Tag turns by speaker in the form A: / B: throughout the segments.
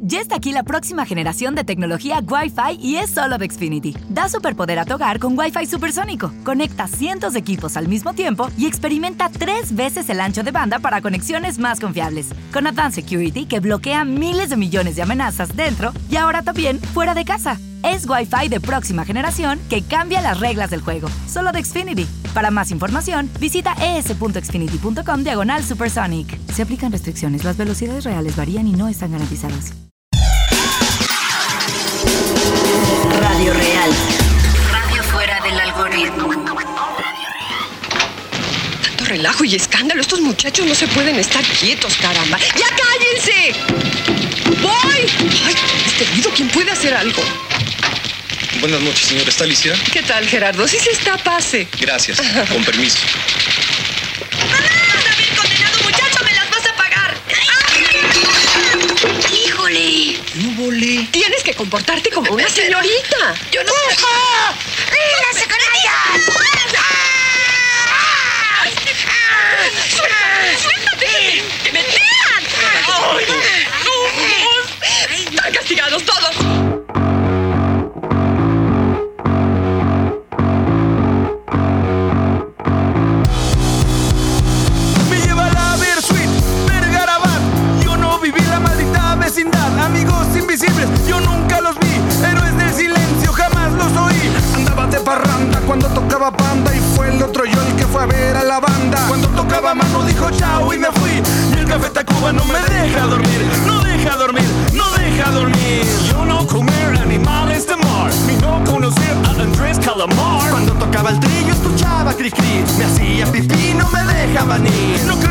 A: Ya está aquí la próxima generación de tecnología Wi-Fi y es solo de Xfinity. Da superpoder a tu hogar con Wi-Fi supersónico. Conecta cientos de equipos al mismo tiempo y experimenta tres veces el ancho de banda para conexiones más confiables. Con Advanced Security que bloquea miles de millones de amenazas dentro y ahora también fuera de casa. Es Wi-Fi de próxima generación que cambia las reglas del juego. Solo de Xfinity. Para más información, visita es.xfinity.com diagonal supersonic. Se aplican restricciones. Las velocidades reales varían y no están garantizadas.
B: Radio Real. Radio fuera del algoritmo.
C: Tanto relajo y escándalo. Estos muchachos no se pueden estar quietos, caramba. ¡Ya cállense! ¡Voy! ¡Ay! Este ruido, ¿quién puede hacer algo?
D: Buenas noches, señora. ¿Está Alicia?
C: ¿Qué tal, Gerardo? Sí se está, pase.
D: Gracias. Con permiso.
C: Tienes que comportarte como una señorita.
B: Yo no... ¡Rígase con
C: ¡Suéltate! ¡Que me tiran! ¡Ay! ¡Están castigados todos!
E: Fue a ver a la banda. Cuando tocaba mano dijo chao y me fui. Y el café Tacuba no me deja dormir. No deja dormir, no deja dormir. Yo no comer animales de mar. Ni no conocer a Andrés Calamar. Cuando tocaba el trillo escuchaba cri cri. Me hacía pipí, no me dejaban ir. No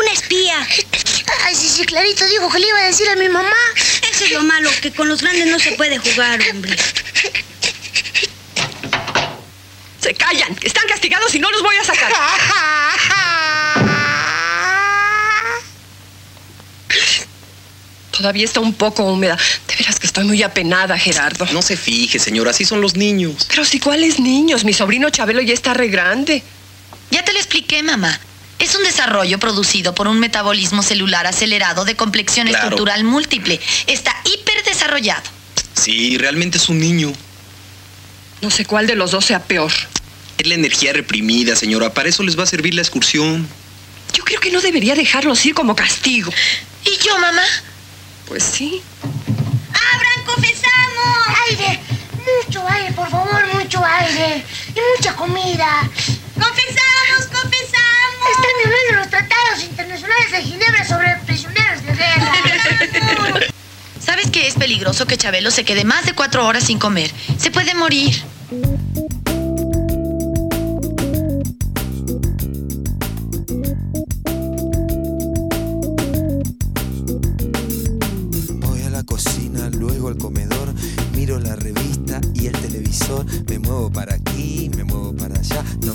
F: ninguna espía.
G: Ay, sí, sí, clarito dijo que le iba a decir a mi mamá.
F: Eso es lo malo, que con los grandes no se puede jugar, hombre.
C: Se callan. Están castigados y no los voy a sacar. Todavía está un poco húmeda. De veras que estoy muy apenada, Gerardo.
D: No se fije, señora, así son los niños.
C: Pero si cuáles niños, mi sobrino Chabelo ya está re grande.
H: Ya te lo expliqué, mamá. Es un desarrollo producido por un metabolismo celular acelerado de complexión
D: Claro.
H: estructural múltiple. Está hiperdesarrollado.
D: Sí, realmente es un niño.
C: No sé cuál de los dos sea peor.
D: Es la energía reprimida, señora. Para eso les va a servir la excursión.
C: Yo creo que no debería dejarlos ir como castigo.
H: ¿Y yo, mamá?
C: Pues sí.
F: ¡Abran, confesamos!
G: Aire, mucho aire, por favor, mucho aire. Y mucha comida.
F: ¡Confesamos, confesamos!
G: Están violando los tratados internacionales de Ginebra sobre prisioneros de guerra.
H: ¿Sabes que es peligroso que Chabelo se quede más de cuatro horas sin comer? Se puede morir.
I: Voy a la cocina, luego al comedor, miro la revista y el televisor, me muevo para aquí, me muevo para allá, no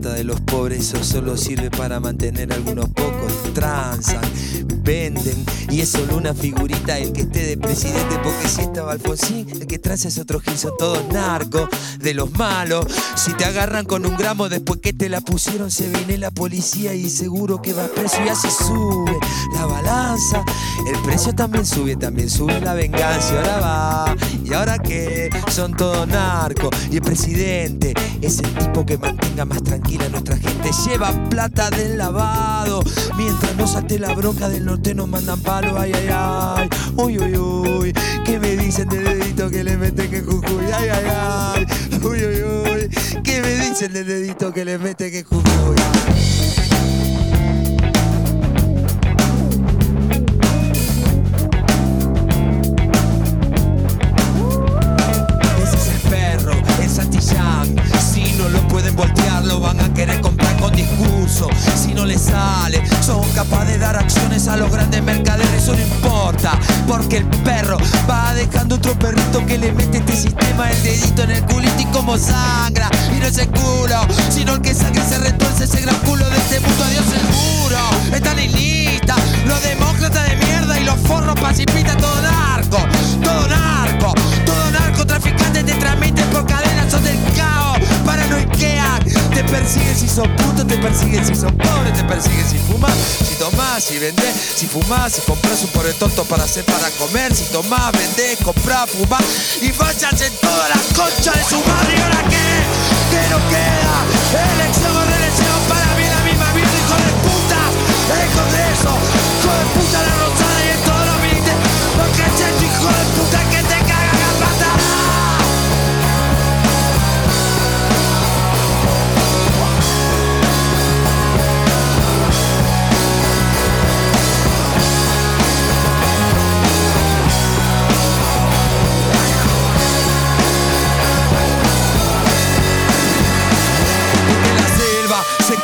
I: De los pobres, eso solo sirve para mantener a algunos pocos. Transan, venden, y es solo una figurita el que esté de presidente, porque si estaba Alfonsín, el que transa es otro gil, son todos narcos, de los malos. Si te agarran con un gramo después que te la pusieron, se viene la policía y seguro que va preso y así sube la balanza. El precio también sube, también sube la venganza. Ahora va, y ahora qué, son todos narcos. Y el presidente es el tipo que mantenga más tranquila a nuestra gente. Lleva plata del lavado. Mientras no salte la bronca del norte nos mandan palo. Ay, ay, ay. Uy, uy, uy. ¿Qué me dicen del dedito que le meten que Jujuy? Ay, ay, ay. Uy, uy, uy. ¿Qué me dicen del dedito que le meten que Jujuy? A los grandes mercaderes. Eso no importa, porque el perro va dejando otro perrito que le mete este sistema el dedito en el culito y como sangra. Y no es el culo, sino el que sangre se retuerce ese gran culo de este mundo. Adiós seguro, están en lista. Los demócratas de mierda y los forros pacifistas, todo narco, todo narco, todo narcotraficante te transmiten por cadenas, son del caos, paranoiquean, te persiguen si sos puto, te persiguen si sos pobre, te persiguen si fumas, si tomás, si vendés, si fumás, si compras un pobre tonto para hacer para comer, si tomás, vendés, comprás, fumás y vayas en toda la concha de su madre. Y ahora qué, que no queda, elección o reelección para mí la misma mierda, hijo de puta, el Congreso, hijo de puta la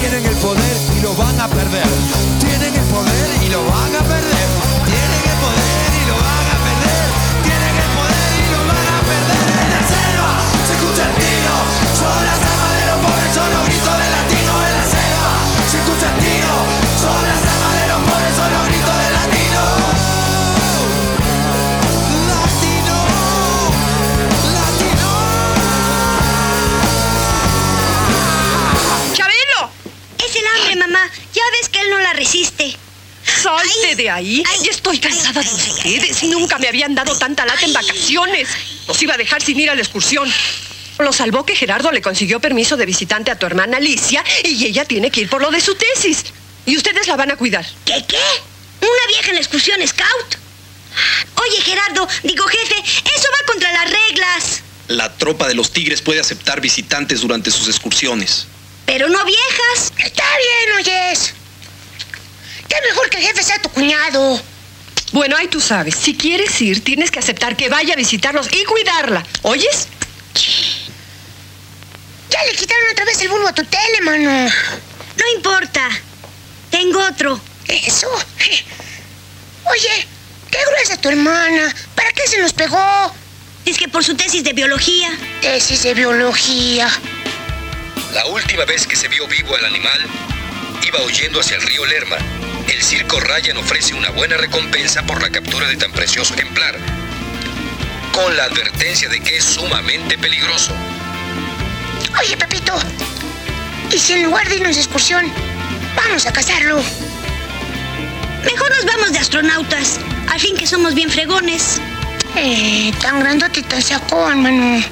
I: Tienen el poder y lo van a perder. Tienen el poder y lo van a perder. Tienen el poder y lo van a perder. Tienen el poder y lo van a perder. En la selva se escucha
F: resiste.
C: ¡Salte
F: Ay,
C: de ahí!
F: ay,
C: Ya estoy cansada
F: ay,
C: de
F: ay,
C: ustedes. Nunca me habían dado tanta lata en vacaciones. Nos iba a dejar sin ir a la excursión. Lo salvó que Gerardo le consiguió permiso de visitante a tu hermana Alicia y ella tiene que ir por lo de su tesis. Y ustedes la van a cuidar.
F: ¿Qué qué? ¿Una vieja en la excursión scout? Oye, Gerardo, digo jefe, eso va contra las reglas.
D: La tropa de los tigres puede aceptar visitantes durante sus excursiones.
F: Pero no viejas.
J: Está bien, oyes. Qué mejor que el jefe sea tu cuñado.
C: Bueno, ahí tú sabes. Si quieres ir, tienes que aceptar que vaya a visitarlos y cuidarla. ¿Oyes?
J: Ya le quitaron otra vez el bulbo a tu tele, mano.
F: No importa. Tengo otro.
J: Eso. Oye, qué gruesa tu hermana. ¿Para qué se nos pegó?
F: Es que por su tesis de biología.
J: Tesis de biología.
K: La última vez que se vio vivo al animal, iba huyendo hacia el río Lerma. El circo Ryan ofrece una buena recompensa por la captura de tan precioso ejemplar, con la advertencia de que es sumamente peligroso.
J: Oye, Pepito. ¿Y si en lugar de irnos de excursión, vamos a cazarlo?
F: Mejor nos vamos de astronautas. Al fin que somos bien fregones.
J: Eh, tan grandote y tan sacón,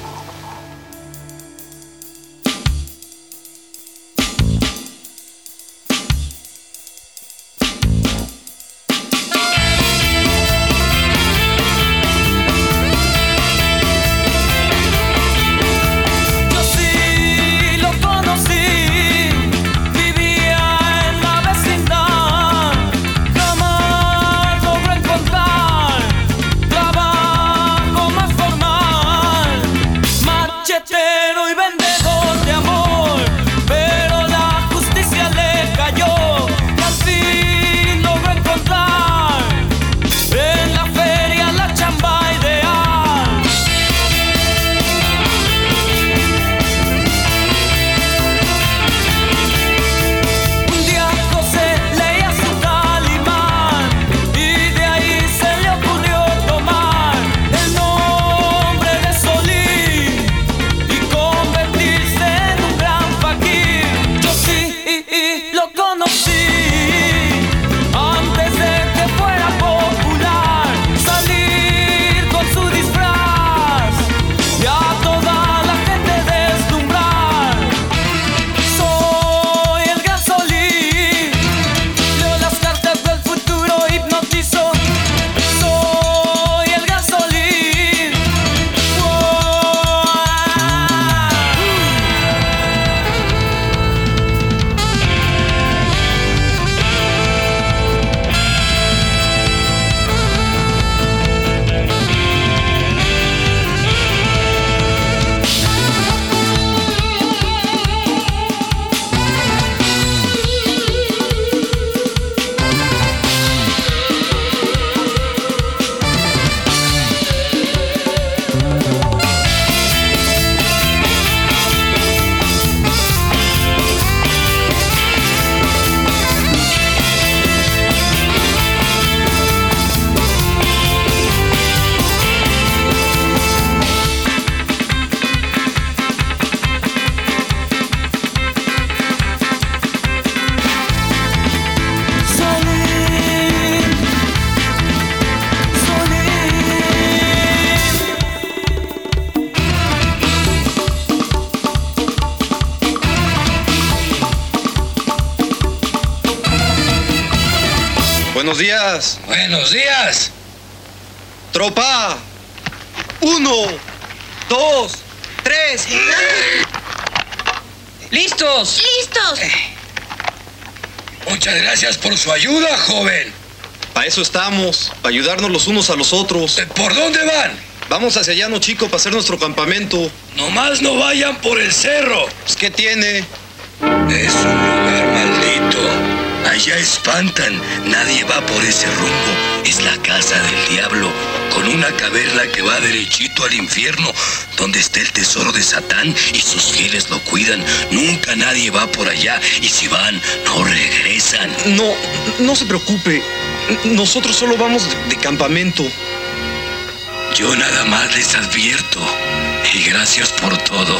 L: su
K: ayuda, joven.
D: Para eso estamos, para ayudarnos los unos a los otros.
K: ¿Por dónde van?
D: Vamos hacia Llano Chico para hacer nuestro campamento.
K: Nomás no vayan por el cerro.
D: Pues, ¿Qué tiene?
K: Es un lugar maldito. Ya espantan. Nadie va por ese rumbo. Es la casa del diablo, con una caverna que va derechito al infierno, donde está el tesoro de Satán y sus fieles lo cuidan. Nunca nadie va por allá y si van, no regresan.
D: No, no se preocupe. Nosotros solo vamos de, de campamento.
K: Yo nada más les advierto. Y gracias por todo.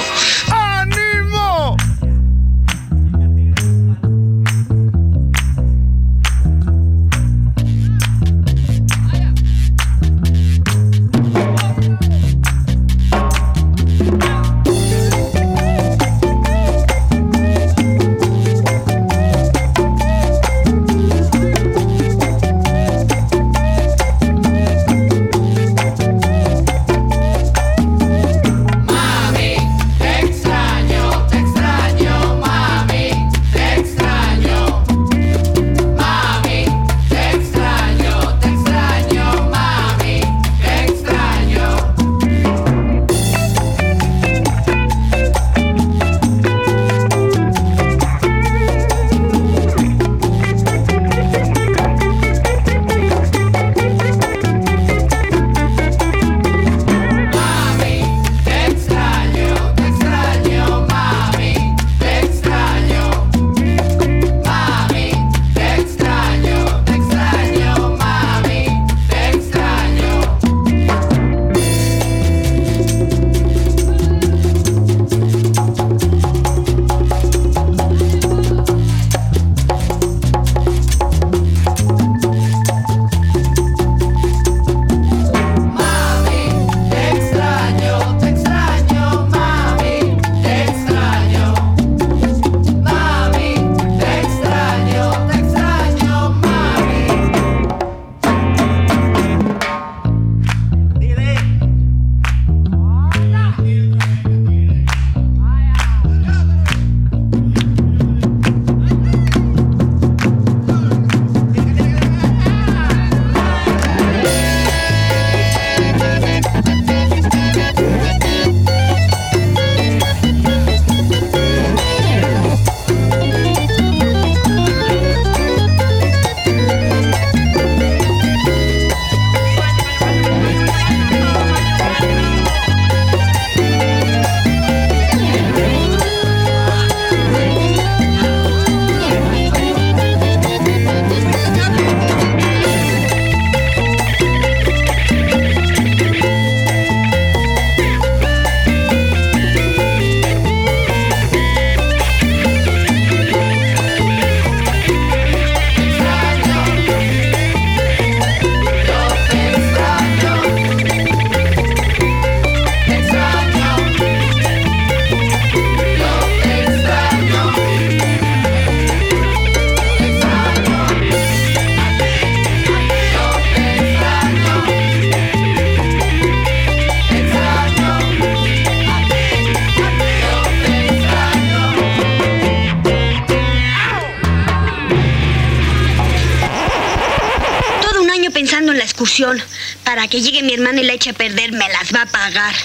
F: Hermana y la eche a perder, me las va a pagar.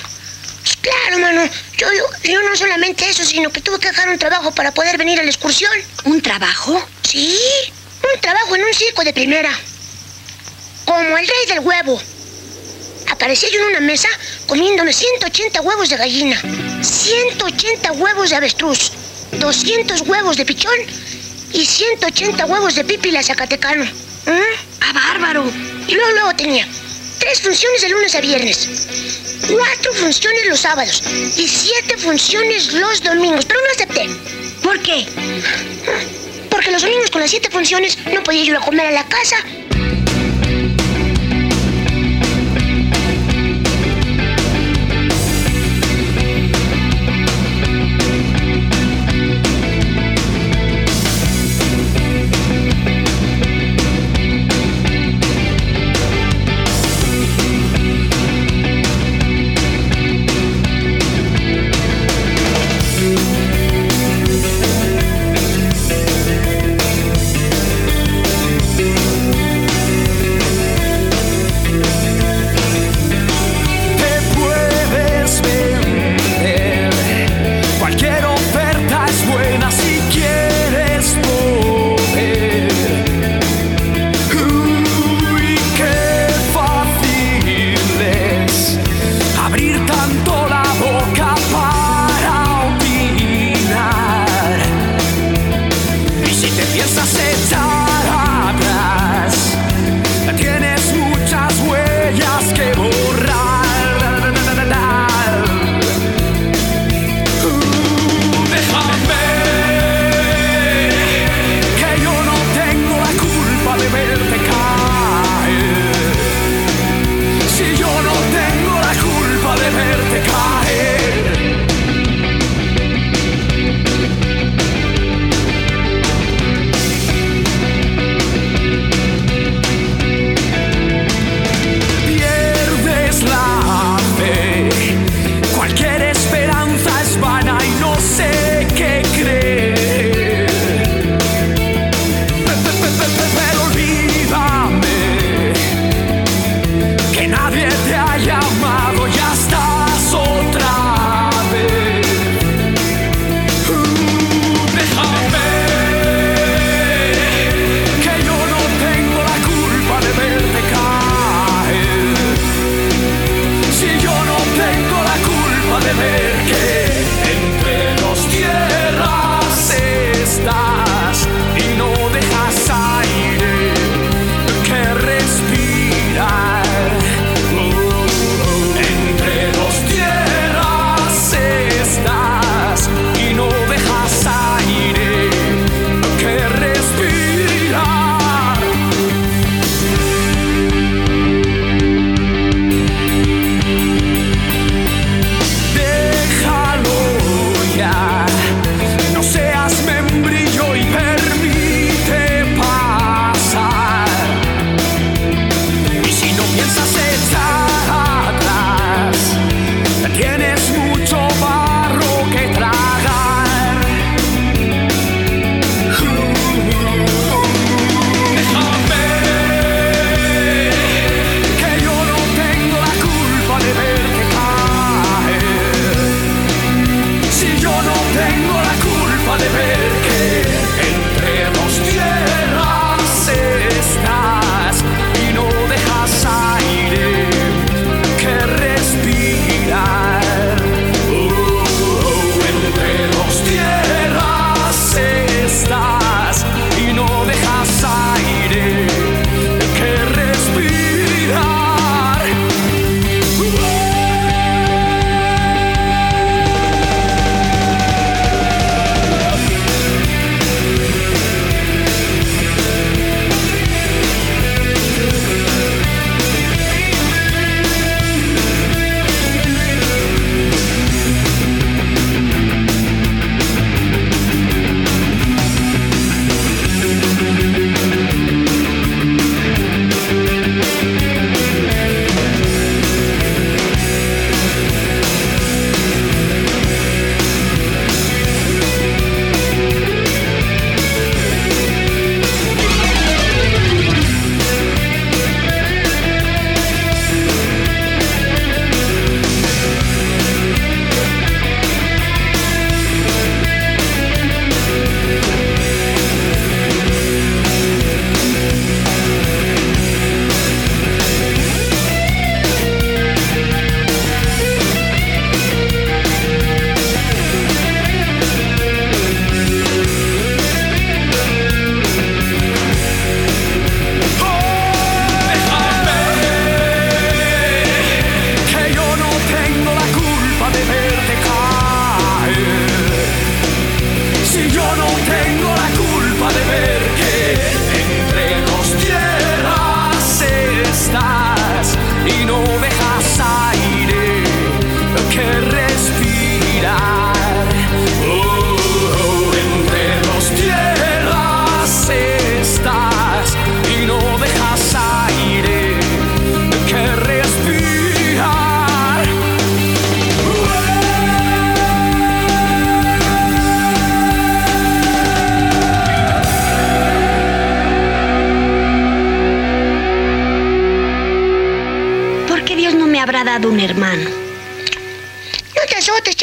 G: Claro, mano. Yo, yo, yo no solamente eso, sino que tuve que dejar un trabajo para poder venir a la excursión.
F: ¿Un trabajo?
G: Sí, un trabajo en un circo de primera. Como el rey del huevo. Aparecí yo en una mesa comiéndome 180 huevos de gallina, 180 huevos de avestruz, 200 huevos de pichón y 180 huevos de pípila zacatecano. ¿Mm?
F: ¡Ah, bárbaro!
G: Y luego, luego tenía tres funciones de lunes a viernes, cuatro funciones los sábados y siete funciones los domingos. Pero no acepté.
F: ¿Por qué?
G: Porque los domingos con las siete funciones no podía ir a comer a la casa.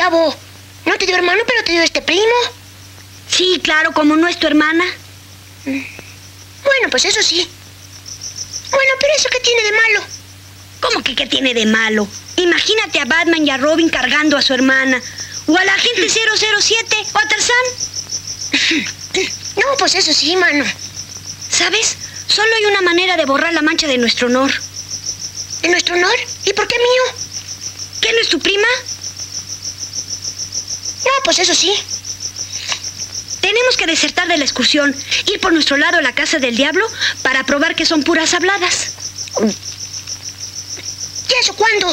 G: No te dio hermano, pero te dio este primo.
M: Sí, claro, como no es tu hermana.
G: Bueno, pues eso sí. Bueno, pero eso qué tiene de malo.
M: ¿Cómo que qué tiene de malo? Imagínate a Batman y a Robin cargando a su hermana. O a la gente 007 o a Tarzán.
G: No, pues eso sí, mano.
M: ¿Sabes? Solo hay una manera de borrar la mancha de nuestro honor.
G: ¿De nuestro honor? ¿Y por qué mío?
M: ¿Qué no es tu prima?
G: No, pues eso sí.
M: Tenemos que desertar de la excursión, ir por nuestro lado a la casa del diablo para probar que son puras habladas.
G: ¿Y eso cuándo?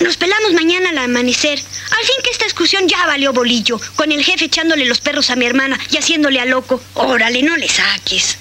M: Nos pelamos mañana al amanecer. Al fin que esta excursión ya valió bolillo, con el jefe echándole los perros a mi hermana y haciéndole a loco. Órale, no le saques.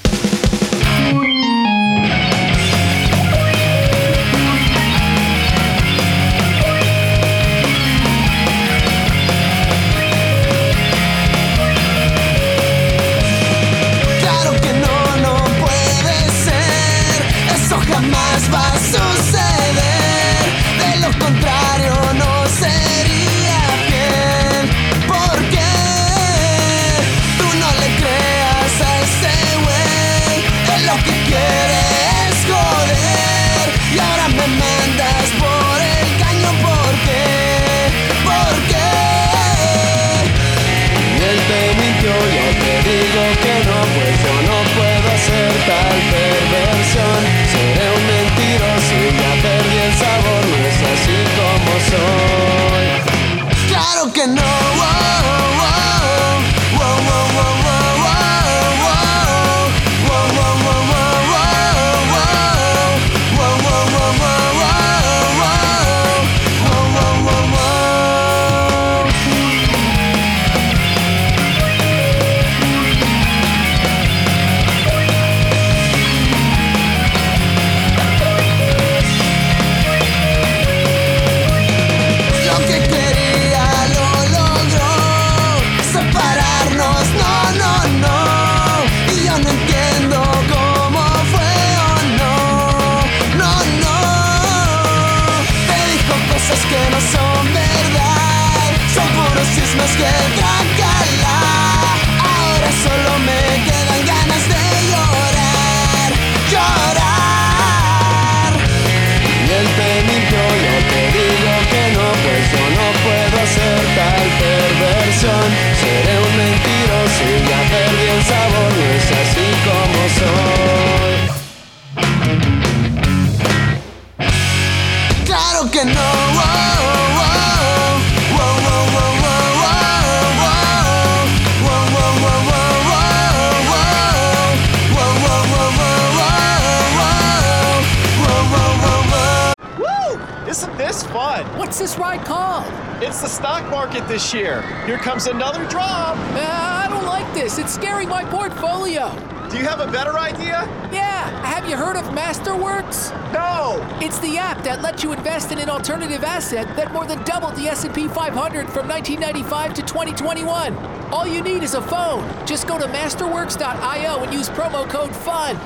N: Isn't this fun?
O: What's this ride called?
N: It's the stock market this year. Here comes another drop.
O: Uh, I don't like this. It's scaring my portfolio.
N: Do you have a better idea?
O: Yeah, have you heard of Masterworks?
N: No.
O: It's the app that lets you invest in an alternative asset that more than doubled the S&P 500 from 1995 to 2021. All you need is a phone. Just go to masterworks.io and use promo code FUN.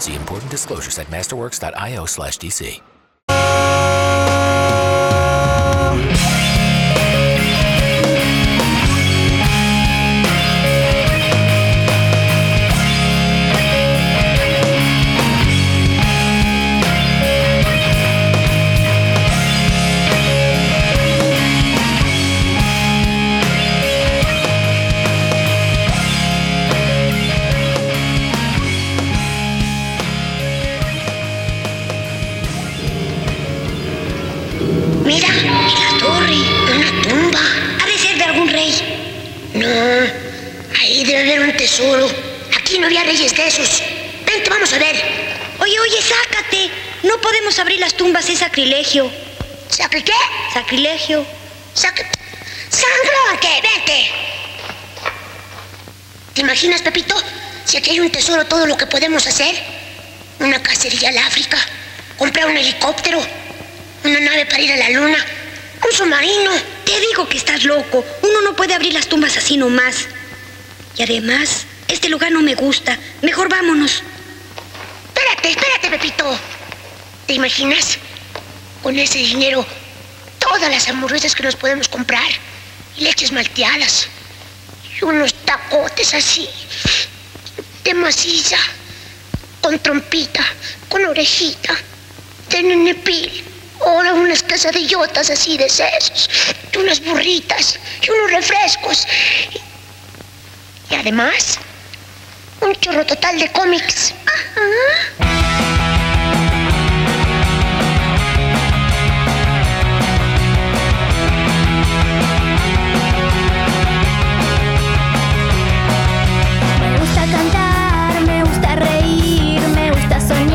F: See important disclosures at masterworks.io/dc.
M: sacrilegio.
G: ¿Sacre qué?
M: Sacrilegio.
G: Sacre... ¡Sangrón, que vete! ¿Te imaginas, Pepito? Si aquí hay un tesoro, todo lo que podemos hacer. Una cacería al África. Comprar un helicóptero. Una nave para ir a la luna. Un submarino.
M: Te digo que estás loco. Uno no puede abrir las tumbas así nomás. Y además, este lugar no me gusta. Mejor vámonos.
G: Espérate, espérate, Pepito. ¿Te imaginas? con ese dinero. Todas las hamburguesas que nos podemos comprar, leches malteadas. Y unos tacotes así, de maciza, con trompita, con orejita, de nenepil. Ahora unas quesadillotas así de sesos, y unas burritas. Y unos refrescos. Y además, un chorro total de cómics.
P: está
Q: soñando.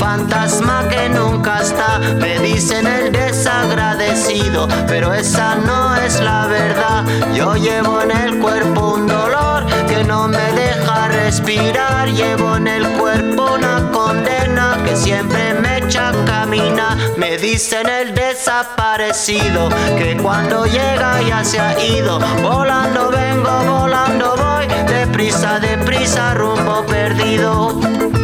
Q: Fantasma que nunca está, me dicen el desagradecido, pero esa no es la verdad. Yo llevo en el cuerpo un dolor que no me deja respirar, llevo en el cuerpo una condena que siempre me echa a caminar. Me dicen el desaparecido, que cuando llega ya se ha ido, volando vengo, volando voy, deprisa, deprisa, rumbo perdido.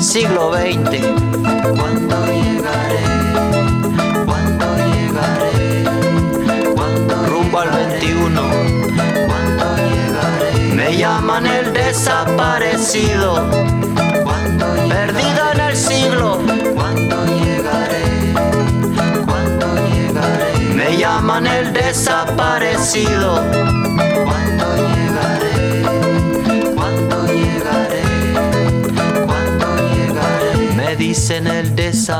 Q: siglo XX. ¿Cuándo llegaré? ¿Cuándo llegaré? ¿Cuándo rumbo al 21? ¿Cuándo llegaré? Me llaman el desaparecido. ¿Cuándo Perdido en el siglo. ¿Cuándo llegaré? ¿Cuándo llegaré? Me llaman el desaparecido. ¿Cuándo llegaré?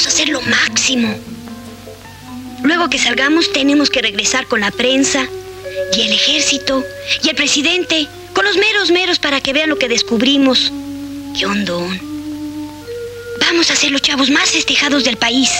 F: vamos a hacer lo máximo. Luego que salgamos tenemos que regresar con la prensa y el ejército y el presidente, con los meros meros para que vean lo que descubrimos. Qué hondón. Vamos a ser los chavos más festejados del país,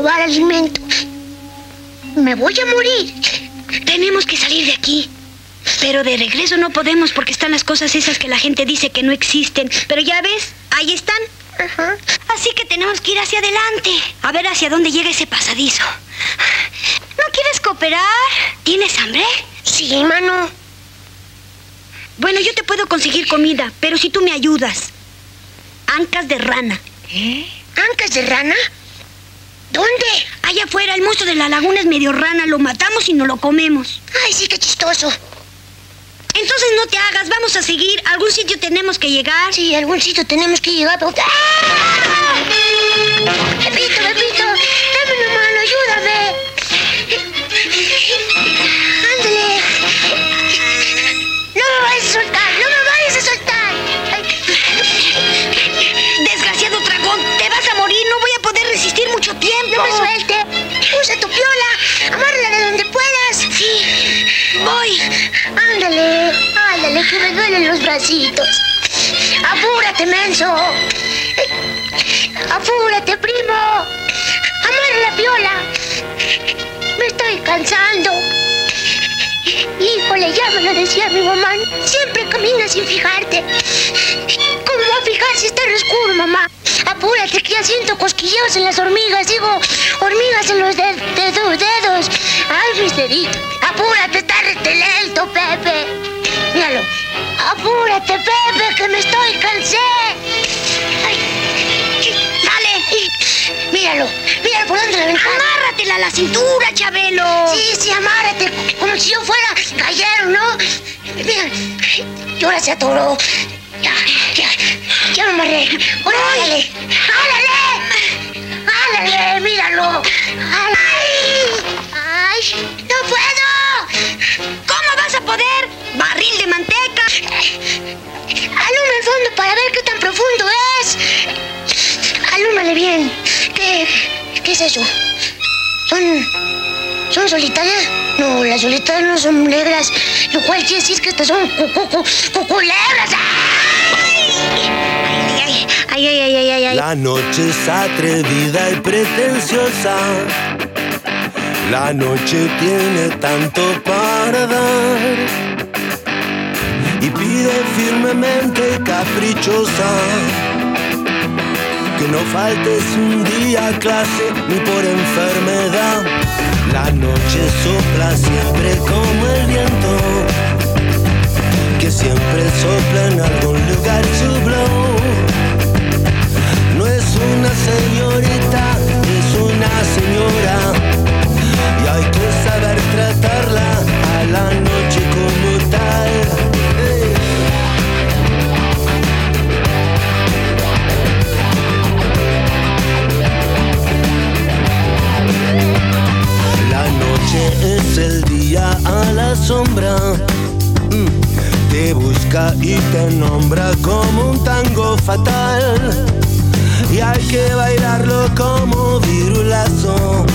G: 12 horas sin probar alimento. Me voy a morir.
F: Tenemos que salir de aquí. Pero de regreso no podemos porque están las cosas esas que la gente dice que no existen. Pero ya ves, ahí están. Así que tenemos que ir hacia adelante. A ver hacia dónde llega ese pasadizo. ¿No quieres cooperar? ¿Tienes hambre?
G: Sí, mano.
F: Bueno, yo te puedo conseguir comida, pero si tú me ayudas. Ancas de rana.
G: ¿Eh? ¿Ancas de rana? ¿Dónde?
F: Allá afuera, el monstruo de la laguna es medio rana. Lo matamos y no lo comemos.
G: Ay, sí, qué chistoso.
F: Entonces no te hagas, vamos a seguir. A algún sitio tenemos que llegar.
G: Sí, a algún sitio tenemos que llegar, pero... ¡Ah! Pepito, Pepito, Apúrate, menso. Apúrate, primo. Amarra la piola. Me estoy cansando. Híjole, ya me lo decía mi mamá. Siempre caminas sin fijarte. ¿Cómo va a fijar si está en oscuro, mamá? Apúrate, que ya siento cosquilleos en las hormigas. Digo, hormigas en los de- dedos. Ay, mis deditos. Apúrate, está lento, Pepe. Míralo. Apúrate, Pepe, que me estoy cansé. Ay. Dale. Míralo, míralo por donde la ventana.
F: Amárratela a la cintura, Chabelo.
G: Sí, sí, amárrate, como si yo fuera gallero, ¿no? Mira, y ahora se atoró. Ya, ya, ya me amarré. Ahora, ¡Árale! ¡Árale! ¡Árale! ¡Míralo! ¡Ay! ¡Ay! ¡No puedo!
F: ¿Cómo vas a poder? Barril de manteca.
G: Alumbra el fondo para ver qué tan profundo es. Alúmbrale bien. ¿Qué, es eso? ¿Son, son solitarias? No, las solitarias no son negras. Lo cual quiere decir que estas son cu- cu- cu- cu- culebras.
F: Ay, ay, ay, ay, ay, ay, ay.
M: La noche es atrevida y pretenciosa. La noche tiene tanto para dar. Y pide firmemente caprichosa. Que no faltes un día a clase ni por enfermedad. La noche sopla siempre como el viento. Que siempre sopla en algún lugar su. No es una señorita, es una señora. Y hay que saber tratarla a la noche es el día a la sombra. Mm. Te busca y te nombra como un tango fatal. Y hay que bailarlo como virulazo.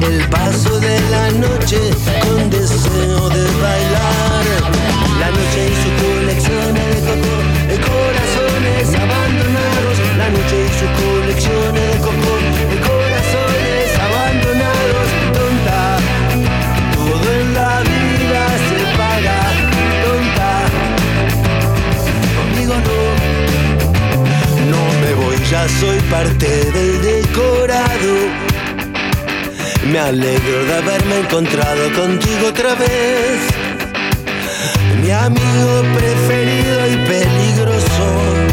M: El paso de la noche con deseo de bailar. La noche y su colección de corazones abandonados. La noche y su colección de coco, No me voy, ya soy parte del decorado. Me alegro de haberme encontrado contigo otra vez. Mi amigo preferido y peligroso.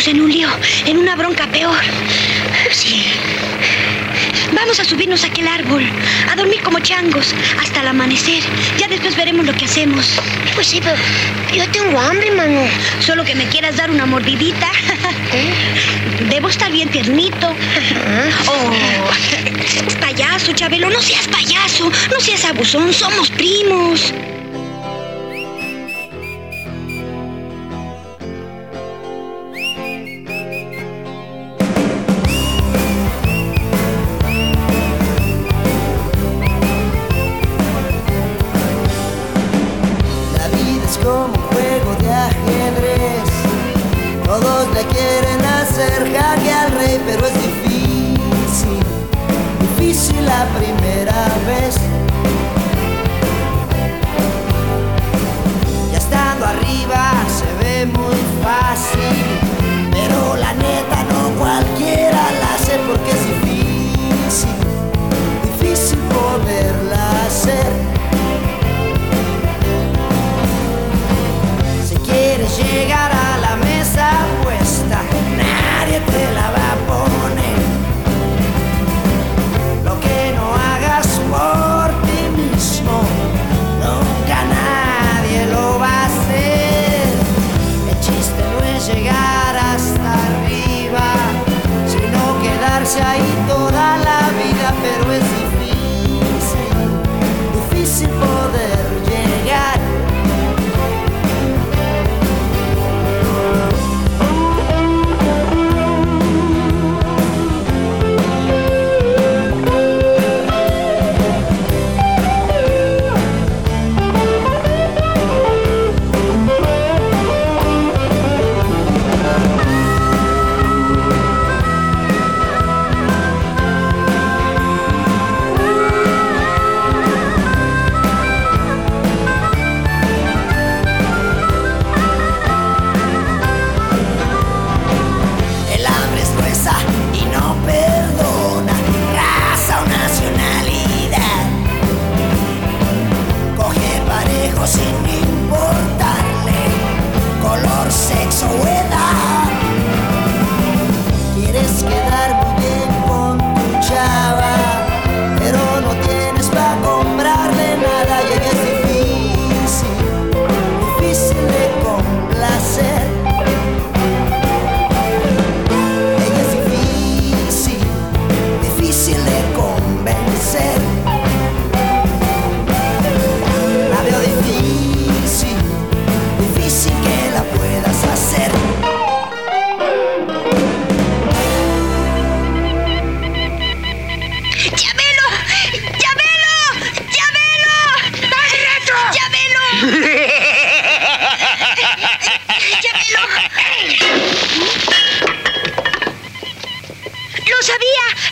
M: en
R: un lío, en una bronca peor. Sí. Vamos a subirnos a aquel árbol, a dormir como changos, hasta el amanecer. Ya después veremos lo que hacemos.
G: Pues sí, pero yo tengo hambre, mano.
R: Solo que me quieras dar una mordidita. ¿Eh? Debo estar bien tiernito. ¿Ah? Oh, payaso, Chabelo, no seas payaso, no seas abusón, somos primos.
S: já ir.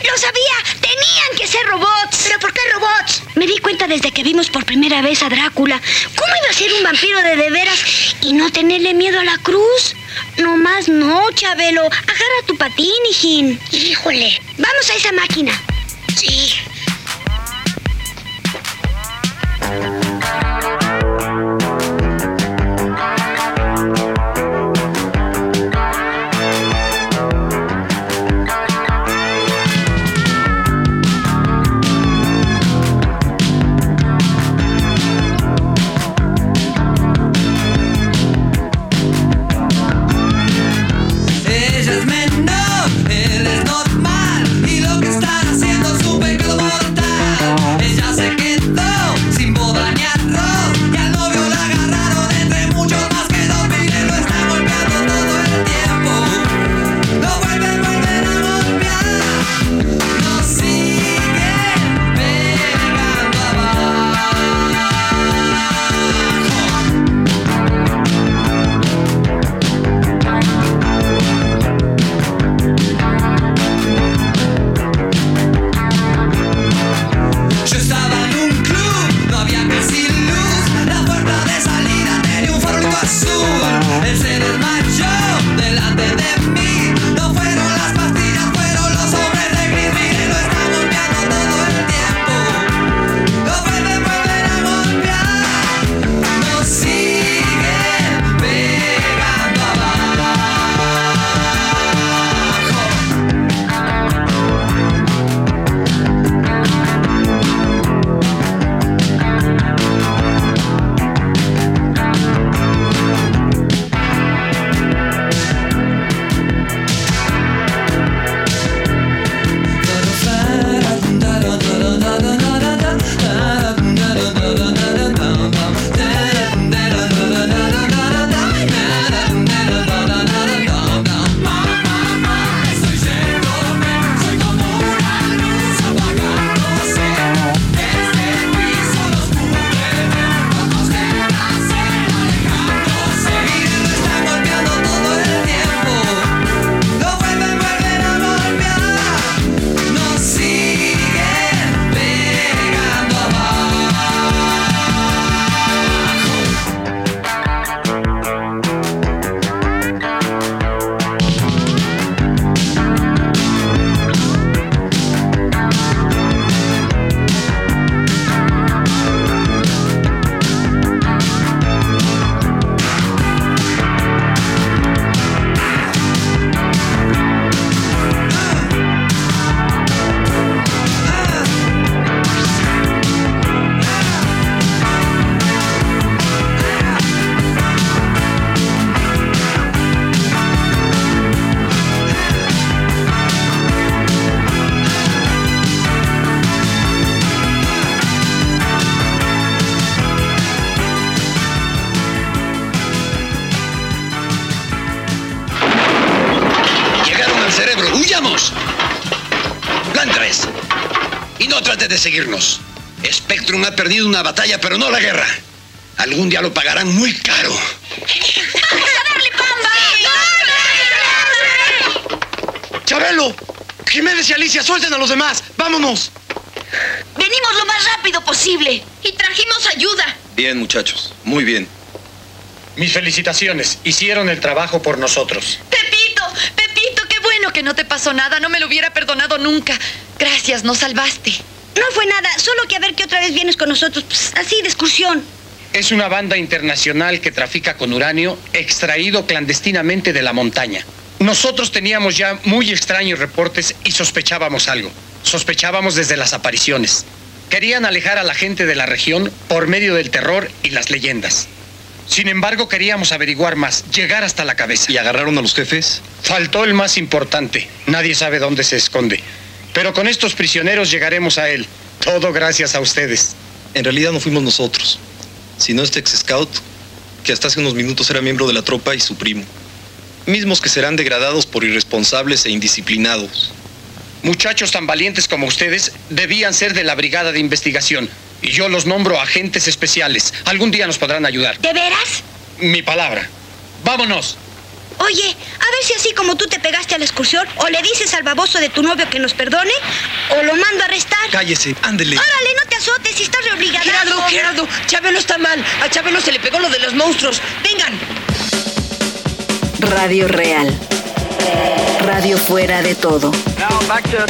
S: ¡Lo sabía! ¡Tenían que ser robots! ¿Pero por qué robots? Me di cuenta
F: desde que vimos por primera vez a Drácula. ¿Cómo iba a ser un vampiro de de veras y no tenerle miedo a la cruz? No más no, Chabelo. Agarra tu patín, hijín. Híjole. Vamos a esa máquina. Sí.
K: Spectrum ha perdido una batalla, pero no la guerra. Algún día lo pagarán muy caro.
D: ¡Chabelo! Jiménez y Alicia, suelten a los demás. ¡Vámonos!
F: Venimos lo más rápido posible. Y trajimos ayuda.
D: Bien, muchachos. Muy bien.
T: Mis felicitaciones. Hicieron el trabajo por nosotros.
H: Pepito, Pepito, qué bueno que no te pasó nada. No me lo hubiera perdonado nunca. Gracias, nos salvaste.
F: No fue nada, solo que a ver que otra vez vienes con nosotros, pues, así de excursión.
T: Es una banda internacional que trafica con uranio extraído clandestinamente de la montaña. Nosotros teníamos ya muy extraños reportes y sospechábamos algo. Sospechábamos desde las apariciones. Querían alejar a la gente de la región por medio del terror y las leyendas. Sin embargo, queríamos averiguar más, llegar hasta la cabeza.
D: ¿Y agarraron a los jefes?
T: Faltó el más importante. Nadie sabe dónde se esconde. Pero con estos prisioneros llegaremos a él. Todo gracias a ustedes.
D: En realidad no fuimos nosotros, sino este ex scout que hasta hace unos minutos era miembro de la tropa y su primo. Mismos que serán degradados por irresponsables e indisciplinados.
T: Muchachos tan valientes como ustedes debían ser de la brigada de investigación. Y yo los nombro agentes especiales. Algún día nos podrán ayudar.
F: ¿De veras?
T: Mi palabra. ¡Vámonos!
F: Oye, a ver si así como tú te pegaste a la excursión, o le dices al baboso de tu novio que nos perdone, o lo mando a arrestar.
D: Cállese, ándele.
F: Órale, no te azotes, si estás reobligado.
H: Gerardo, Gerardo, Chabelo está mal. A Chabelo se le pegó lo de los monstruos. Vengan.
A: Radio Real. Radio fuera de todo.
U: Now back to